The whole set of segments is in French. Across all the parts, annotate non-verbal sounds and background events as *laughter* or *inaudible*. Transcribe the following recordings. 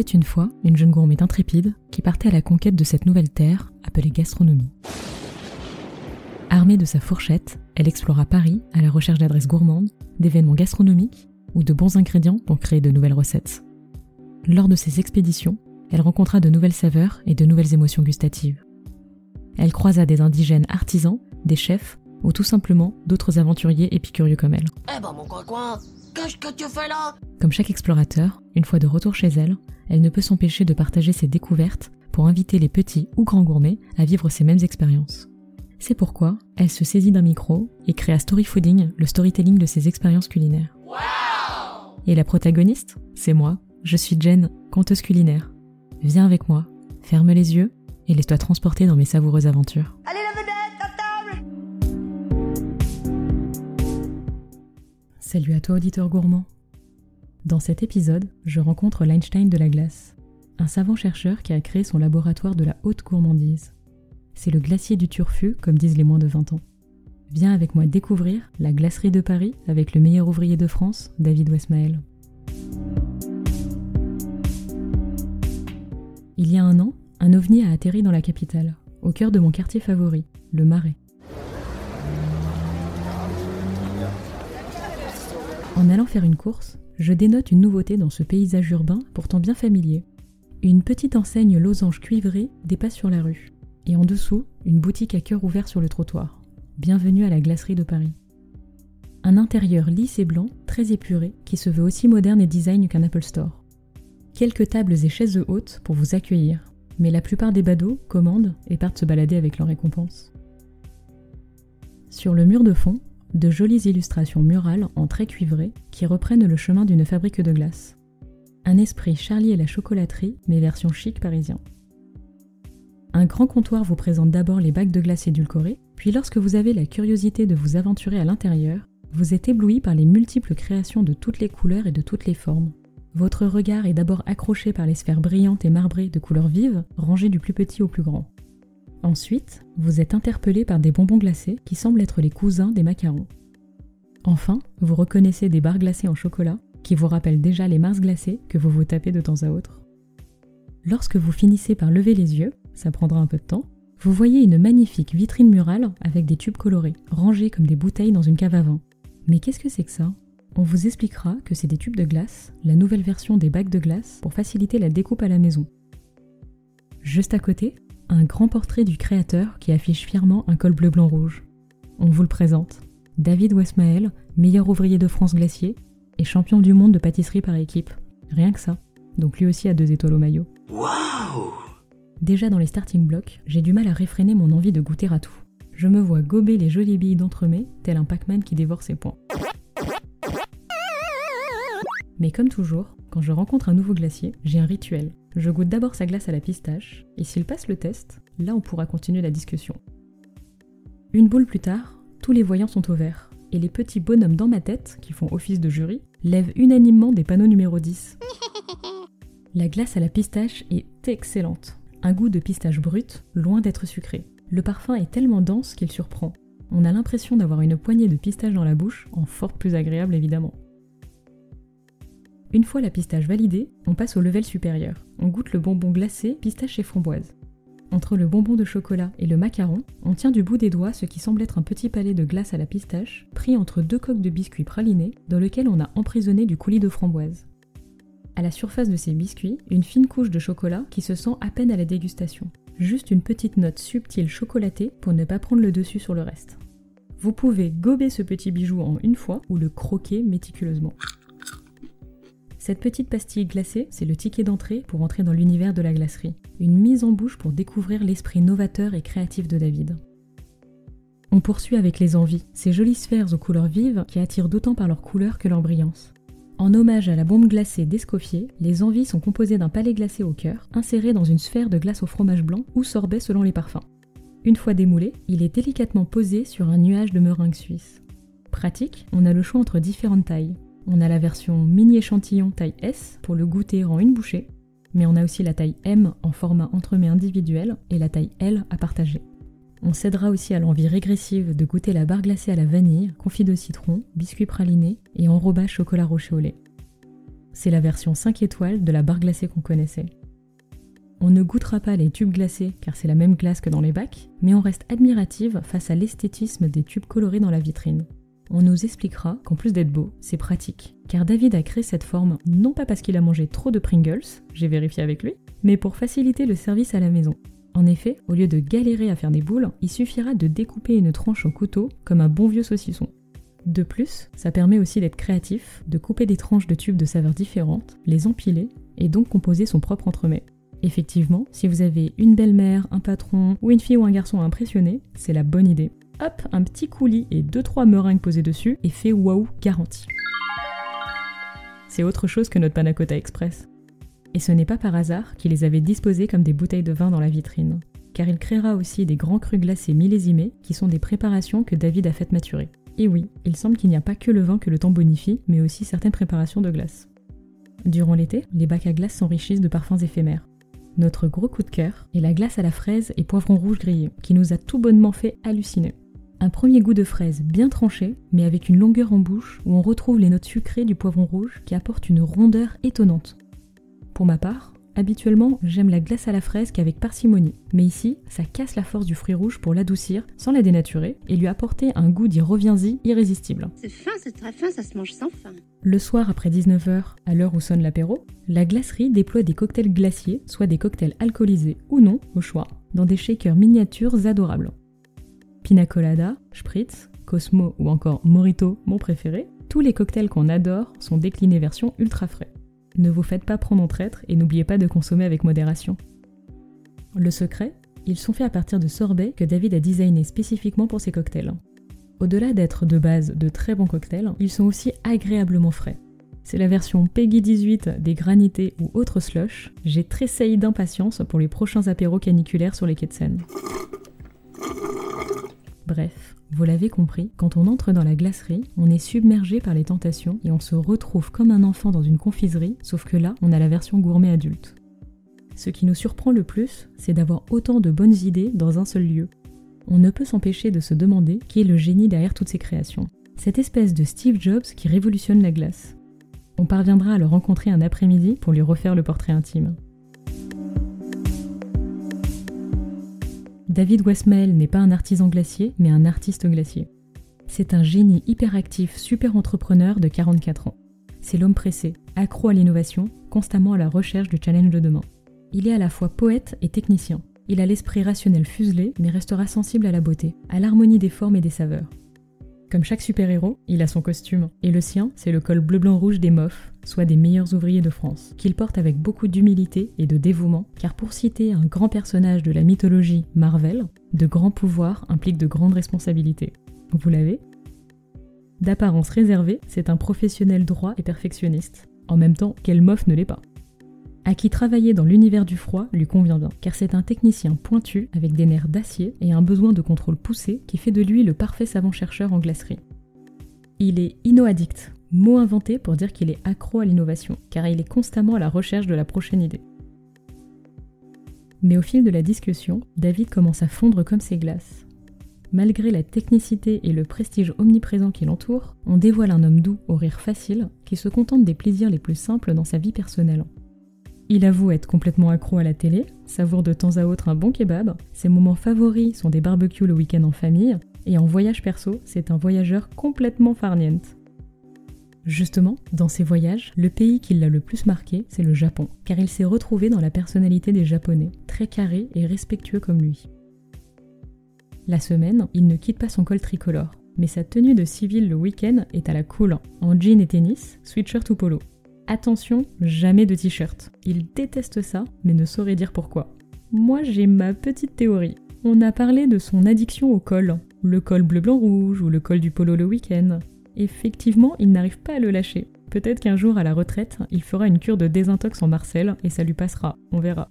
était une fois une jeune gourmette intrépide qui partait à la conquête de cette nouvelle terre appelée gastronomie. Armée de sa fourchette, elle explora Paris à la recherche d'adresses gourmandes, d'événements gastronomiques ou de bons ingrédients pour créer de nouvelles recettes. Lors de ces expéditions, elle rencontra de nouvelles saveurs et de nouvelles émotions gustatives. Elle croisa des indigènes artisans, des chefs ou tout simplement d'autres aventuriers épicurieux comme elle. Eh ben qu'est-ce que tu fais là? Comme chaque explorateur, une fois de retour chez elle, elle ne peut s'empêcher de partager ses découvertes pour inviter les petits ou grands gourmets à vivre ces mêmes expériences. C'est pourquoi elle se saisit d'un micro et crée à Story Fooding le storytelling de ses expériences culinaires. et la protagoniste, c'est moi. Je suis Jen, conteuse culinaire. Viens avec moi, ferme les yeux et laisse-toi transporter dans mes savoureuses aventures. Allez la Salut à toi auditeur gourmand. Dans cet épisode, je rencontre l'Einstein de la glace, un savant chercheur qui a créé son laboratoire de la haute gourmandise. C'est le glacier du Turfu, comme disent les moins de 20 ans. Viens avec moi découvrir la glacerie de Paris avec le meilleur ouvrier de France, David Westmael. Il y a un an, un ovni a atterri dans la capitale, au cœur de mon quartier favori, le Marais. En allant faire une course, je dénote une nouveauté dans ce paysage urbain pourtant bien familier. Une petite enseigne losange cuivrée dépasse sur la rue, et en dessous, une boutique à cœur ouvert sur le trottoir. Bienvenue à la glacerie de Paris. Un intérieur lisse et blanc, très épuré, qui se veut aussi moderne et design qu'un Apple Store. Quelques tables et chaises hautes pour vous accueillir, mais la plupart des badauds commandent et partent se balader avec leurs récompenses. Sur le mur de fond, de jolies illustrations murales en traits cuivrés qui reprennent le chemin d'une fabrique de glace. Un esprit Charlie et la chocolaterie, mais version chic parisien. Un grand comptoir vous présente d'abord les bacs de glace édulcorés, puis lorsque vous avez la curiosité de vous aventurer à l'intérieur, vous êtes ébloui par les multiples créations de toutes les couleurs et de toutes les formes. Votre regard est d'abord accroché par les sphères brillantes et marbrées de couleurs vives, rangées du plus petit au plus grand. Ensuite, vous êtes interpellé par des bonbons glacés qui semblent être les cousins des macarons. Enfin, vous reconnaissez des barres glacées en chocolat qui vous rappellent déjà les Mars glacés que vous vous tapez de temps à autre. Lorsque vous finissez par lever les yeux, ça prendra un peu de temps, vous voyez une magnifique vitrine murale avec des tubes colorés, rangés comme des bouteilles dans une cave à vin. Mais qu'est-ce que c'est que ça? On vous expliquera que c'est des tubes de glace, la nouvelle version des bacs de glace pour faciliter la découpe à la maison. Juste à côté, un grand portrait du créateur qui affiche fièrement un col bleu blanc rouge. On vous le présente. David Westmael, meilleur ouvrier de France glacier et champion du monde de pâtisserie par équipe. Rien que ça. Donc lui aussi a deux étoiles au maillot. Waouh Déjà dans les starting blocks, j'ai du mal à réfréner mon envie de goûter à tout. Je me vois gober les jolies billes d'entremets, tel un Pac-Man qui dévore ses points. Mais comme toujours, quand je rencontre un nouveau glacier, j'ai un rituel. Je goûte d'abord sa glace à la pistache, et s'il passe le test, là on pourra continuer la discussion. Une boule plus tard, tous les voyants sont au vert, et les petits bonhommes dans ma tête, qui font office de jury, lèvent unanimement des panneaux numéro 10. *laughs* La glace à la pistache est excellente. Un goût de pistache brute, loin d'être sucré. Le parfum est tellement dense qu'il surprend. On a l'impression d'avoir une poignée de pistache dans la bouche, en fort plus agréable évidemment. Une fois la pistache validée, on passe au level supérieur. On goûte le bonbon glacé, pistache et framboise. Entre le bonbon de chocolat et le macaron, on tient du bout des doigts ce qui semble être un petit palais de glace à la pistache, pris entre deux coques de biscuits pralinés, dans lequel on a emprisonné du coulis de framboise. À la surface de ces biscuits, une fine couche de chocolat qui se sent à peine à la dégustation. Juste une petite note subtile chocolatée pour ne pas prendre le dessus sur le reste. Vous pouvez gober ce petit bijou en une fois ou le croquer méticuleusement. Cette petite pastille glacée, c'est le ticket d'entrée pour entrer dans l'univers de la glacerie. Une mise en bouche pour découvrir l'esprit novateur et créatif de David. On poursuit avec les envies, ces jolies sphères aux couleurs vives qui attirent d'autant par leur couleur que leur brillance. En hommage à la bombe glacée d'Escoffier, les envies sont composées d'un palais glacé au cœur, inséré dans une sphère de glace au fromage blanc ou sorbet selon les parfums. Une fois démoulé, il est délicatement posé sur un nuage de meringue suisse. Pratique, on a le choix entre différentes tailles. On a la version mini échantillon taille S pour le goûter en une bouchée, mais on a aussi la taille M en format entremets individuel et la taille L à partager. On cédera aussi à l'envie régressive de goûter la barre glacée à la vanille, confit de citron, biscuit praliné et enrobage chocolat roché au lait. c'est la version 5 étoiles de la barre glacée qu'on connaissait. On ne goûtera pas les tubes glacés car c'est la même glace que dans les bacs, mais on reste admirative face à l'esthétisme des tubes colorés dans la vitrine. On nous expliquera qu'en plus d'être beau, c'est pratique, car David a créé cette forme non pas parce qu'il a mangé trop de Pringles, j'ai vérifié avec lui, mais pour faciliter le service à la maison. En effet, au lieu de galérer à faire des boules, il suffira de découper une tranche au couteau comme un bon vieux saucisson. De plus, ça permet aussi d'être créatif, de couper des tranches de tubes de saveurs différentes, les empiler et donc composer son propre entremets. Effectivement, si vous avez une belle-mère, un patron ou une fille ou un garçon à impressionner, c'est la bonne idée. Hop, un petit coulis et 2-3 meringues posées dessus et fait waouh garanti. C'est autre chose que notre Panacota Express. Et ce n'est pas par hasard qu'il les avait disposés comme des bouteilles de vin dans la vitrine, car il créera aussi des grands crus glacés millésimés qui sont des préparations que David a faites maturer. Et oui, il semble qu'il n'y a pas que le vin que le temps bonifie, mais aussi certaines préparations de glace. Durant l'été, les bacs à glace s'enrichissent de parfums éphémères. Notre gros coup de cœur est la glace à la fraise et poivron rouge grillé, qui nous a tout bonnement fait halluciner. Un premier goût de fraise bien tranché, mais avec une longueur en bouche où on retrouve les notes sucrées du poivron rouge qui apportent une rondeur étonnante. Pour ma part, habituellement, j'aime la glace à la fraise qu'avec parcimonie, mais ici, ça casse la force du fruit rouge pour l'adoucir sans la dénaturer et lui apporter un goût d'y reviens-y irrésistible. C'est fin, c'est très fin, ça se mange sans faim. Le soir après 19h, à l'heure où sonne l'apéro, la glacerie déploie des cocktails glaciers, soit des cocktails alcoolisés ou non, au choix, dans des shakers miniatures adorables. Pina colada, spritz, Cosmo ou encore Morito, mon préféré, tous les cocktails qu'on adore sont déclinés version ultra frais. Ne vous faites pas prendre en traître et n'oubliez pas de consommer avec modération. Le secret, ils sont faits à partir de sorbets que David a designé spécifiquement pour ses cocktails. Au-delà d'être de base de très bons cocktails, ils sont aussi agréablement frais. C'est la version Peggy 18 des granités ou autres slush. J'ai tressailli d'impatience pour les prochains apéros caniculaires sur les quais de Seine. Bref, vous l'avez compris, quand on entre dans la glacerie, on est submergé par les tentations et on se retrouve comme un enfant dans une confiserie, sauf que là, on a la version gourmet adulte. Ce qui nous surprend le plus, c'est d'avoir autant de bonnes idées dans un seul lieu on ne peut s'empêcher de se demander qui est le génie derrière toutes ces créations. Cette espèce de Steve Jobs qui révolutionne la glace. On parviendra à le rencontrer un après-midi pour lui refaire le portrait intime. David Westmail n'est pas un artisan glacier, mais un artiste glacier. C'est un génie hyperactif, super entrepreneur de 44 ans. C'est l'homme pressé, accro à l'innovation, constamment à la recherche du challenge de demain. Il est à la fois poète et technicien. Il a l'esprit rationnel fuselé, mais restera sensible à la beauté, à l'harmonie des formes et des saveurs. Comme chaque super-héros, il a son costume, et le sien, c'est le col bleu-blanc-rouge des MOF, soit des meilleurs ouvriers de France, qu'il porte avec beaucoup d'humilité et de dévouement, car pour citer un grand personnage de la mythologie Marvel, de grands pouvoirs impliquent de grandes responsabilités. Vous l'avez? D'apparence réservée, c'est un professionnel droit et perfectionniste. En même temps, quel MOF ne l'est pas à qui travailler dans l'univers du froid lui convient bien, car c'est un technicien pointu avec des nerfs d'acier et un besoin de contrôle poussé qui fait de lui le parfait savant-chercheur en glacerie. Il est innoaddict, mot inventé pour dire qu'il est accro à l'innovation, car il est constamment à la recherche de la prochaine idée. Mais au fil de la discussion, David commence à fondre comme ses glaces. Malgré la technicité et le prestige omniprésent qui l'entoure, on dévoile un homme doux au rire facile qui se contente des plaisirs les plus simples dans sa vie personnelle. Il avoue être complètement accro à la télé, savoure de temps à autre un bon kebab, ses moments favoris sont des barbecues le week-end en famille, et en voyage perso, c'est un voyageur complètement farniente. Justement, dans ses voyages, le pays qui l'a le plus marqué, c'est le Japon, car il s'est retrouvé dans la personnalité des Japonais, très carrés et respectueux comme lui. La semaine, il ne quitte pas son col tricolore, mais sa tenue de civil le week-end est à la cool, en jean et tennis, sweatshirt ou polo. Attention, jamais de t-shirt. Il déteste ça, mais ne saurait dire pourquoi. Moi, j'ai ma petite théorie. On a parlé de son addiction au col, le col bleu-blanc-rouge ou le col du polo le week-end. Effectivement, il n'arrive pas à le lâcher. Peut-être qu'un jour, à la retraite, il fera une cure de désintox en Marcel et ça lui passera, on verra.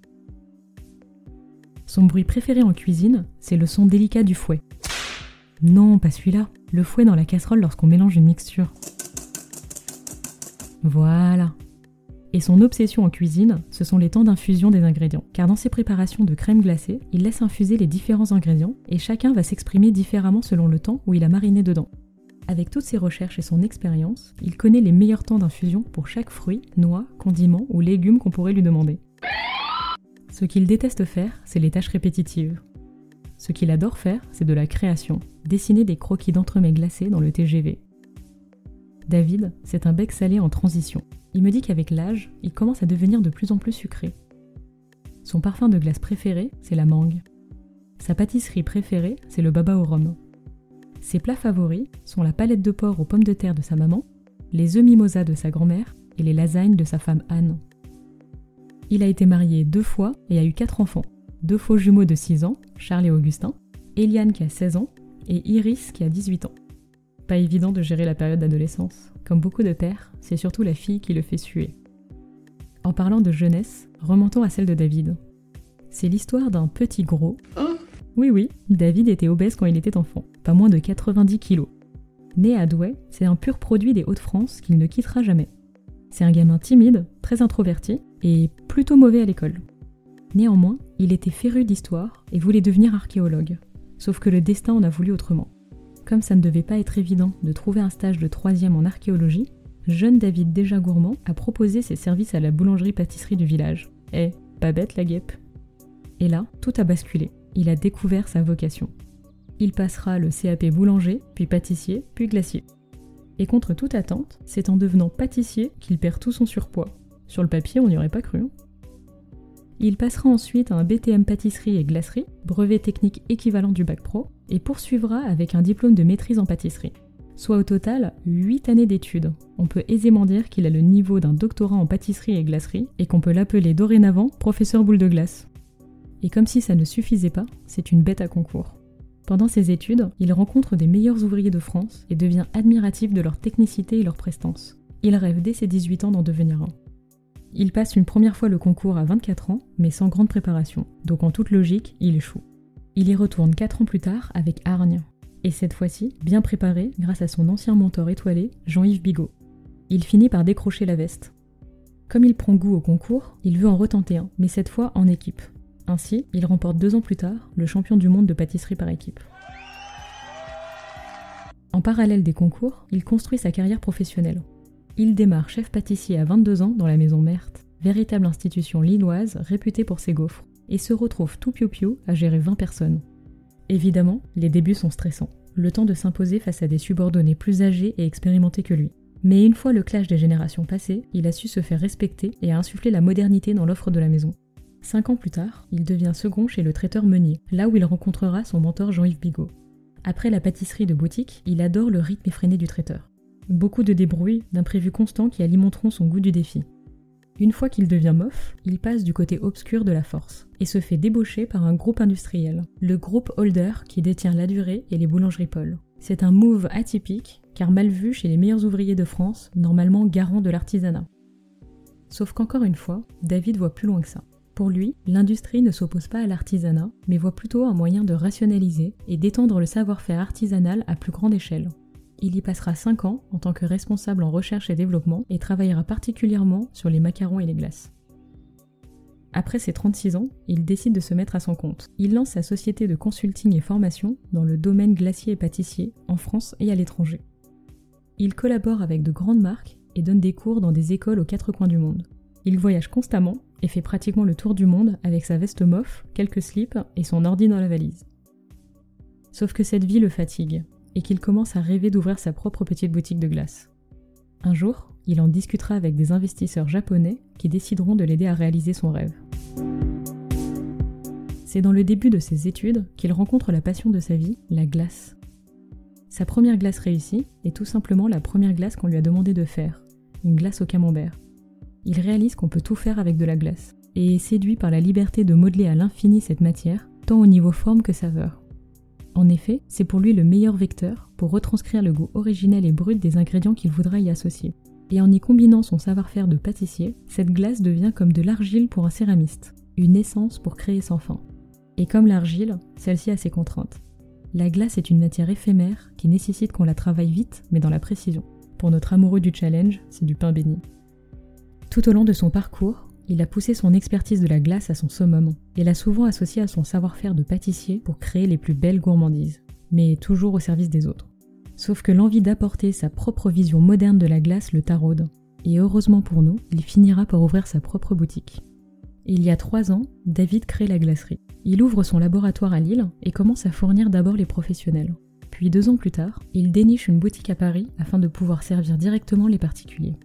Son bruit préféré en cuisine, c'est le son délicat du fouet. Non, pas celui-là, le fouet dans la casserole lorsqu'on mélange une mixture. Voilà. Et son obsession en cuisine, ce sont les temps d'infusion des ingrédients. Car dans ses préparations de crème glacée, il laisse infuser les différents ingrédients et chacun va s'exprimer différemment selon le temps où il a mariné dedans. Avec toutes ses recherches et son expérience, il connaît les meilleurs temps d'infusion pour chaque fruit, noix, condiment ou légume qu'on pourrait lui demander. Ce qu'il déteste faire, c'est les tâches répétitives. Ce qu'il adore faire, c'est de la création, dessiner des croquis d'entremets glacés dans le TGV. David, c'est un bec salé en transition. Il me dit qu'avec l'âge, il commence à devenir de plus en plus sucré. Son parfum de glace préféré, c'est la mangue. Sa pâtisserie préférée, c'est le baba au rhum. Ses plats favoris sont la palette de porc aux pommes de terre de sa maman, les œufs mimosa de sa grand-mère et les lasagnes de sa femme Anne. Il a été marié deux fois et a eu quatre enfants. Deux faux jumeaux de 6 ans, Charles et Augustin, Eliane qui a 16 ans et Iris qui a 18 ans. Pas évident de gérer la période d'adolescence. Comme beaucoup de pères, c'est surtout la fille qui le fait suer. En parlant de jeunesse, remontons à celle de David. C'est l'histoire d'un petit gros. Oui, oui, David était obèse quand il était enfant, pas moins de 90 kilos. Né à Douai, c'est un pur produit des Hauts-de-France qu'il ne quittera jamais. C'est un gamin timide, très introverti et plutôt mauvais à l'école. Néanmoins, il était féru d'histoire et voulait devenir archéologue. Sauf que le destin en a voulu autrement. Comme ça ne devait pas être évident de trouver un stage de troisième en archéologie, jeune David déjà gourmand a proposé ses services à la boulangerie-pâtisserie du village. Eh, pas bête la guêpe. Et là, tout a basculé. Il a découvert sa vocation. Il passera le CAP boulanger, puis pâtissier, puis glacier. Et contre toute attente, c'est en devenant pâtissier qu'il perd tout son surpoids. Sur le papier, on n'y aurait pas cru. Hein. il passera ensuite un BTM pâtisserie et glacerie, brevet technique équivalent du bac pro, et poursuivra avec un diplôme de maîtrise en pâtisserie. Soit au total 8 années d'études. On peut aisément dire qu'il a le niveau d'un doctorat en pâtisserie et glacerie et qu'on peut l'appeler dorénavant professeur boule de glace. Et comme si ça ne suffisait pas, c'est une bête à concours. Pendant ses études, il rencontre des meilleurs ouvriers de France et devient admiratif de leur technicité et leur prestance. Il rêve dès ses 18 ans d'en devenir un. Il passe une première fois le concours à 24 ans, mais sans grande préparation, donc en toute logique, il échoue. Il y retourne 4 ans plus tard avec Hargne, et cette fois-ci, bien préparé grâce à son ancien mentor étoilé, Jean-Yves Bigot. Il finit par décrocher la veste. Comme il prend goût au concours, il veut en retenter un, mais cette fois en équipe. Ainsi, il remporte deux ans plus tard le champion du monde de pâtisserie par équipe. En parallèle des concours, il construit sa carrière professionnelle. Il démarre chef pâtissier à 22 ans dans la maison Merthe, véritable institution lilloise réputée pour ses gaufres, et se retrouve tout piou-piou à gérer 20 personnes. Évidemment, les débuts sont stressants, le temps de s'imposer face à des subordonnés plus âgés et expérimentés que lui. Mais une fois le clash des générations passé, il a su se faire respecter et a insufflé la modernité dans l'offre de la maison. Cinq ans plus tard, il devient second chez le traiteur Meunier, là où il rencontrera son mentor Jean-Yves Bigot. Après la pâtisserie de boutique, il adore le rythme effréné du traiteur. Beaucoup de débrouilles, d'imprévus constants qui alimenteront son goût du défi. Une fois qu'il devient mof, il passe du côté obscur de la force et se fait débaucher par un groupe industriel, le groupe Holder qui détient la durée et les boulangeries Paul. C'est un move atypique car mal vu chez les meilleurs ouvriers de France, normalement garants de l'artisanat. Sauf qu'encore une fois, David voit plus loin que ça. Pour lui, l'industrie ne s'oppose pas à l'artisanat, mais voit plutôt un moyen de rationaliser et d'étendre le savoir-faire artisanal à plus grande échelle. Il y passera 5 ans en tant que responsable en recherche et développement et travaillera particulièrement sur les macarons et les glaces. Après ses 36 ans, il décide de se mettre à son compte. Il lance sa société de consulting et formation dans le domaine glacier et pâtissier en France et à l'étranger. Il collabore avec de grandes marques et donne des cours dans des écoles aux quatre coins du monde. Il voyage constamment et fait pratiquement le tour du monde avec sa veste mof, quelques slips et son ordi dans la valise. Sauf que cette vie le fatigue et qu'il commence à rêver d'ouvrir sa propre petite boutique de glace. Un jour, il en discutera avec des investisseurs japonais qui décideront de l'aider à réaliser son rêve. C'est dans le début de ses études qu'il rencontre la passion de sa vie, la glace. Sa première glace réussie est tout simplement la première glace qu'on lui a demandé de faire, une glace au camembert il réalise qu'on peut tout faire avec de la glace, et est séduit par la liberté de modeler à l'infini cette matière, tant au niveau forme que saveur. En effet, c'est pour lui le meilleur vecteur pour retranscrire le goût originel et brut des ingrédients qu'il voudra y associer. Et en y combinant son savoir-faire de pâtissier, cette glace devient comme de l'argile pour un céramiste, une essence pour créer sans fin. Et comme l'argile, celle-ci a ses contraintes. La glace est une matière éphémère qui nécessite qu'on la travaille vite mais dans la précision. Pour notre amoureux du challenge, c'est du pain béni. Tout au long de son parcours, il a poussé son expertise de la glace à son summum et l'a souvent associé à son savoir-faire de pâtissier pour créer les plus belles gourmandises, mais toujours au service des autres. Sauf que l'envie d'apporter sa propre vision moderne de la glace le taraude. Et heureusement pour nous, il finira par ouvrir sa propre boutique. Il y a trois ans, David crée la glacerie. Il ouvre son laboratoire à Lille et commence à fournir d'abord les professionnels. Puis deux ans plus tard, il déniche une boutique à Paris afin de pouvoir servir directement les particuliers.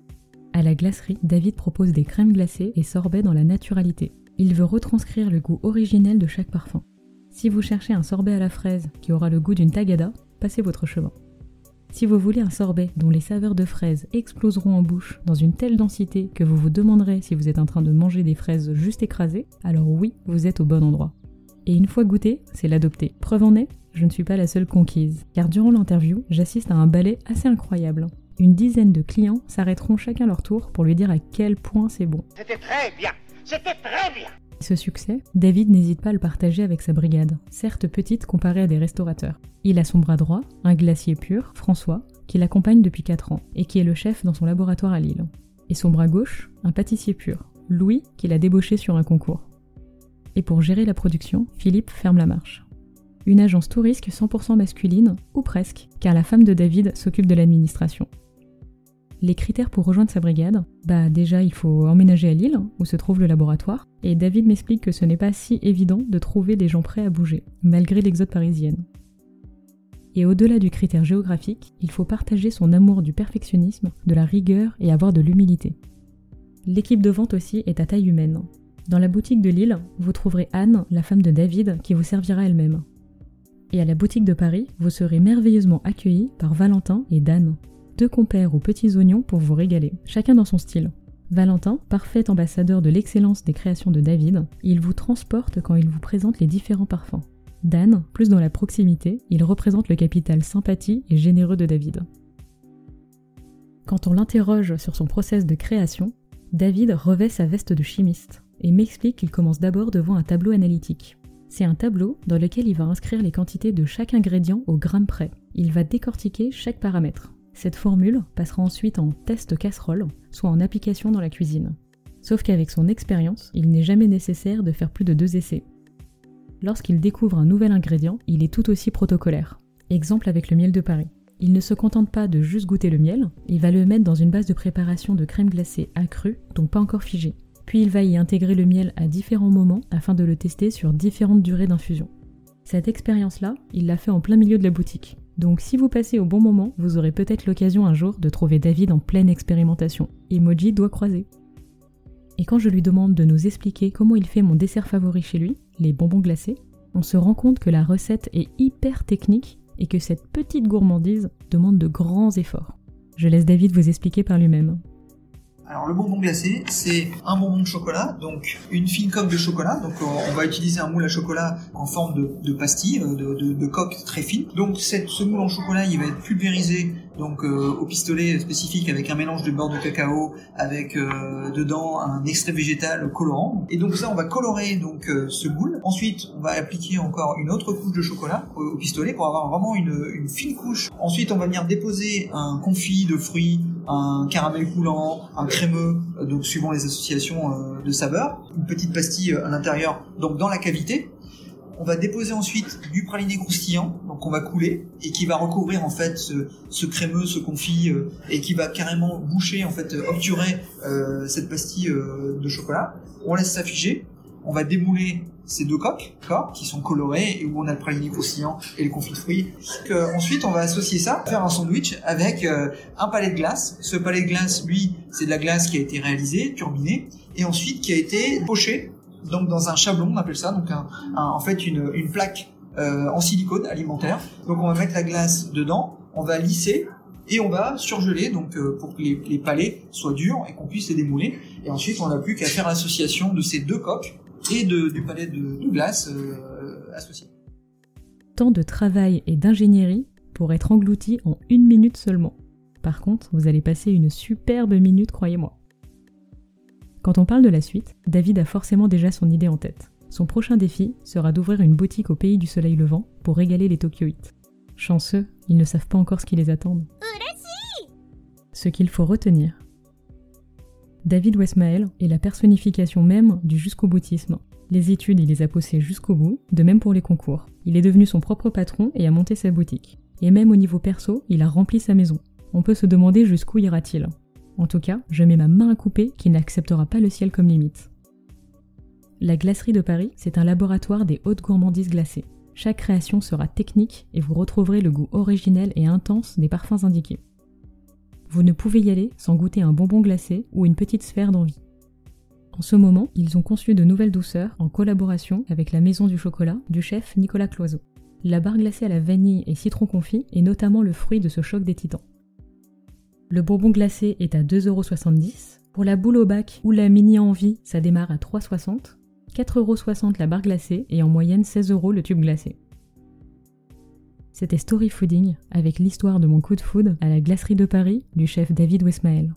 À la glacerie, David propose des crèmes glacées et sorbets dans la naturalité. Il veut retranscrire le goût originel de chaque parfum. Si vous cherchez un sorbet à la fraise qui aura le goût d'une tagada, passez votre chemin. Si vous voulez un sorbet dont les saveurs de fraises exploseront en bouche dans une telle densité que vous vous demanderez si vous êtes en train de manger des fraises juste écrasées, alors oui, vous êtes au bon endroit. Et une fois goûté, c'est l'adopter. Preuve en est, je ne suis pas la seule conquise, car durant l'interview, j'assiste à un ballet assez incroyable. Une dizaine de clients s'arrêteront chacun leur tour pour lui dire à quel point c'est bon. C'était très bien. C'était très bien. Ce succès, David n'hésite pas à le partager avec sa brigade, certes petite comparée à des restaurateurs. Il a son bras droit, un glacier pur, François, qui l'accompagne depuis 4 ans et qui est le chef dans son laboratoire à Lille. Et son bras gauche, un pâtissier pur, Louis, qu'il a débauché sur un concours. Et pour gérer la production, Philippe ferme la marche. Une agence touristique 100% masculine, ou presque, car la femme de David s'occupe de l'administration. Les critères pour rejoindre sa brigade Bah déjà il faut emménager à Lille, où se trouve le laboratoire, et David m'explique que ce n'est pas si évident de trouver des gens prêts à bouger, malgré l'exode parisienne. Et au-delà du critère géographique, il faut partager son amour du perfectionnisme, de la rigueur et avoir de l'humilité. L'équipe de vente aussi est à taille humaine. Dans la boutique de Lille, vous trouverez Anne, la femme de David, qui vous servira elle-même. Et à la boutique de Paris, vous serez merveilleusement accueillis par Valentin et Dan deux compères aux petits oignons pour vous régaler, chacun dans son style. Valentin, parfait ambassadeur de l'excellence des créations de David, il vous transporte quand il vous présente les différents parfums. Dan, plus dans la proximité, il représente le capital sympathie et généreux de David. Quand on l'interroge sur son process de création, David revêt sa veste de chimiste et m'explique qu'il commence d'abord devant un tableau analytique. C'est un tableau dans lequel il va inscrire les quantités de chaque ingrédient au gramme près. Il va décortiquer chaque paramètre. Cette formule passera ensuite en test casserole, soit en application dans la cuisine. Sauf qu'avec son expérience, il n'est jamais nécessaire de faire plus de deux essais. Lorsqu'il découvre un nouvel ingrédient, il est tout aussi protocolaire. Exemple avec le miel de Paris. Il ne se contente pas de juste goûter le miel, il va le mettre dans une base de préparation de crème glacée accrue, donc pas encore figée. Puis il va y intégrer le miel à différents moments afin de le tester sur différentes durées d'infusion. Cette expérience-là, il l'a fait en plein milieu de la boutique. Donc si vous passez au bon moment, vous aurez peut-être l'occasion un jour de trouver David en pleine expérimentation. Emoji doit croiser. Et quand je lui demande de nous expliquer comment il fait mon dessert favori chez lui, les bonbons glacés, on se rend compte que la recette est hyper technique et que cette petite gourmandise demande de grands efforts. Je laisse David vous expliquer par lui-même. Alors le bonbon glacé, c'est un bonbon de chocolat, donc une fine coque de chocolat. Donc on va utiliser un moule à chocolat en forme de, pastille, euh, de, coque très fine. Donc ce moule en chocolat, il va être pulvérisé donc euh, au pistolet spécifique avec un mélange de beurre de cacao, avec euh, dedans un extrait végétal colorant. Et donc ça, on va colorer donc ce moule. Ensuite, on va appliquer encore une autre couche de chocolat au, pistolet pour avoir vraiment une, une fine couche. Ensuite, on va venir déposer un confit de fruits, un caramel coulant, un crémeux, euh, donc suivant les associations euh, de saveurs, une petite pastille euh, à l'intérieur, donc dans la cavité. On va déposer ensuite du praliné croustillant, donc on va couler et qui va recouvrir en fait ce, crémeux, ce confit et qui va carrément boucher en fait obturer cette pastille de chocolat. On laisse ça figer on va démouler ces deux coques, qui sont colorées et où on a le praliné croustillant et le confit de fruits. ensuite, on va associer ça, faire un sandwich avec euh, un palais de glace. Ce palais de glace, lui, c'est de la glace qui a été réalisée, turbinée, et ensuite qui a été pochée, donc dans un chablon, on appelle ça, donc en fait une, plaque euh, en silicone alimentaire. Donc on va mettre la glace dedans, on va lisser et on va surgeler donc euh, pour que les, les palais soient durs et qu'on puisse les démouler. Et ensuite, on n'a plus qu'à faire l'association de ces deux coques et du palais de, glace euh, associé. Tant de travail et d'ingénierie pour être englouti en une minute seulement. Par contre, vous allez passer une superbe minute, croyez-moi. Quand on parle de la suite, David a forcément déjà son idée en tête. Son prochain défi sera d'ouvrir une boutique au pays du soleil levant pour régaler les Tokyoïtes. Chanceux, ils ne savent pas encore ce qui les attend. Ce qu'il faut retenir, David Westmael est la personnification même du jusqu'au boutisme. Les études, il les a poussées jusqu'au bout, de même pour les concours. Il est devenu son propre patron et a monté sa boutique. Et même au niveau perso, il a rempli sa maison. On peut se demander jusqu'où ira-t-il. En tout cas, je mets ma main à couper qu'il n'acceptera pas le ciel comme limite. La glacerie de Paris, c'est un laboratoire des hautes gourmandises glacées. Chaque création sera technique et vous retrouverez le goût originel et intense des parfums indiqués. Vous ne pouvez y aller sans goûter un bonbon glacé ou une petite sphère d'envie. En ce moment, ils ont conçu de nouvelles douceurs en collaboration avec la maison du chocolat du chef Nicolas Cloiseau. La barre glacée à la vanille et citron confit est notamment le fruit de ce choc des titans. Le bonbon glacé est à 2,70€. Pour la boule au bac ou la mini envie, ça démarre à 3,60€. 4,60€ la barre glacée et en moyenne 16€ le tube glacé. C'était Story Fooding avec l'histoire de mon coup de food à la glacerie de Paris du chef David Wesmael.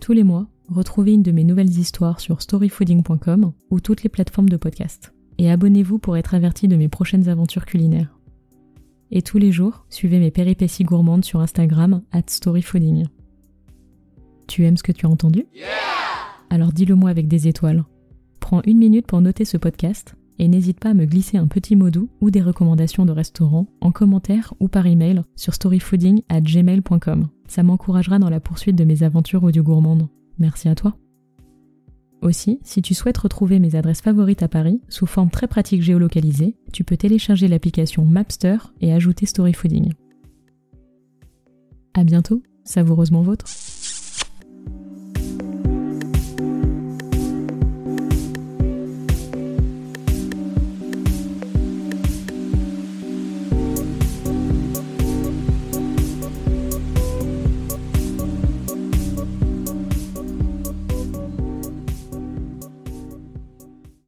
Tous les mois, retrouvez une de mes nouvelles histoires sur storyfooding.com ou toutes les plateformes de podcast. Et abonnez-vous pour être averti de mes prochaines aventures culinaires. Et tous les jours, suivez mes péripéties gourmandes sur Instagram at storyfooding. Tu aimes ce que tu as entendu? Alors dis-le moi avec des étoiles. Prends une minute pour noter ce podcast et n'hésite pas à me glisser un petit mot doux ou des recommandations de restaurants en commentaire ou par email sur storyfooding at gmail.com. Ça m'encouragera dans la poursuite de mes aventures audio gourmandes. Merci à toi. Aussi, si tu souhaites retrouver mes adresses favorites à Paris sous forme très pratique géolocalisée, tu peux télécharger l'application Mapster et ajouter Storyfooding. À bientôt, savoureusement vôtre.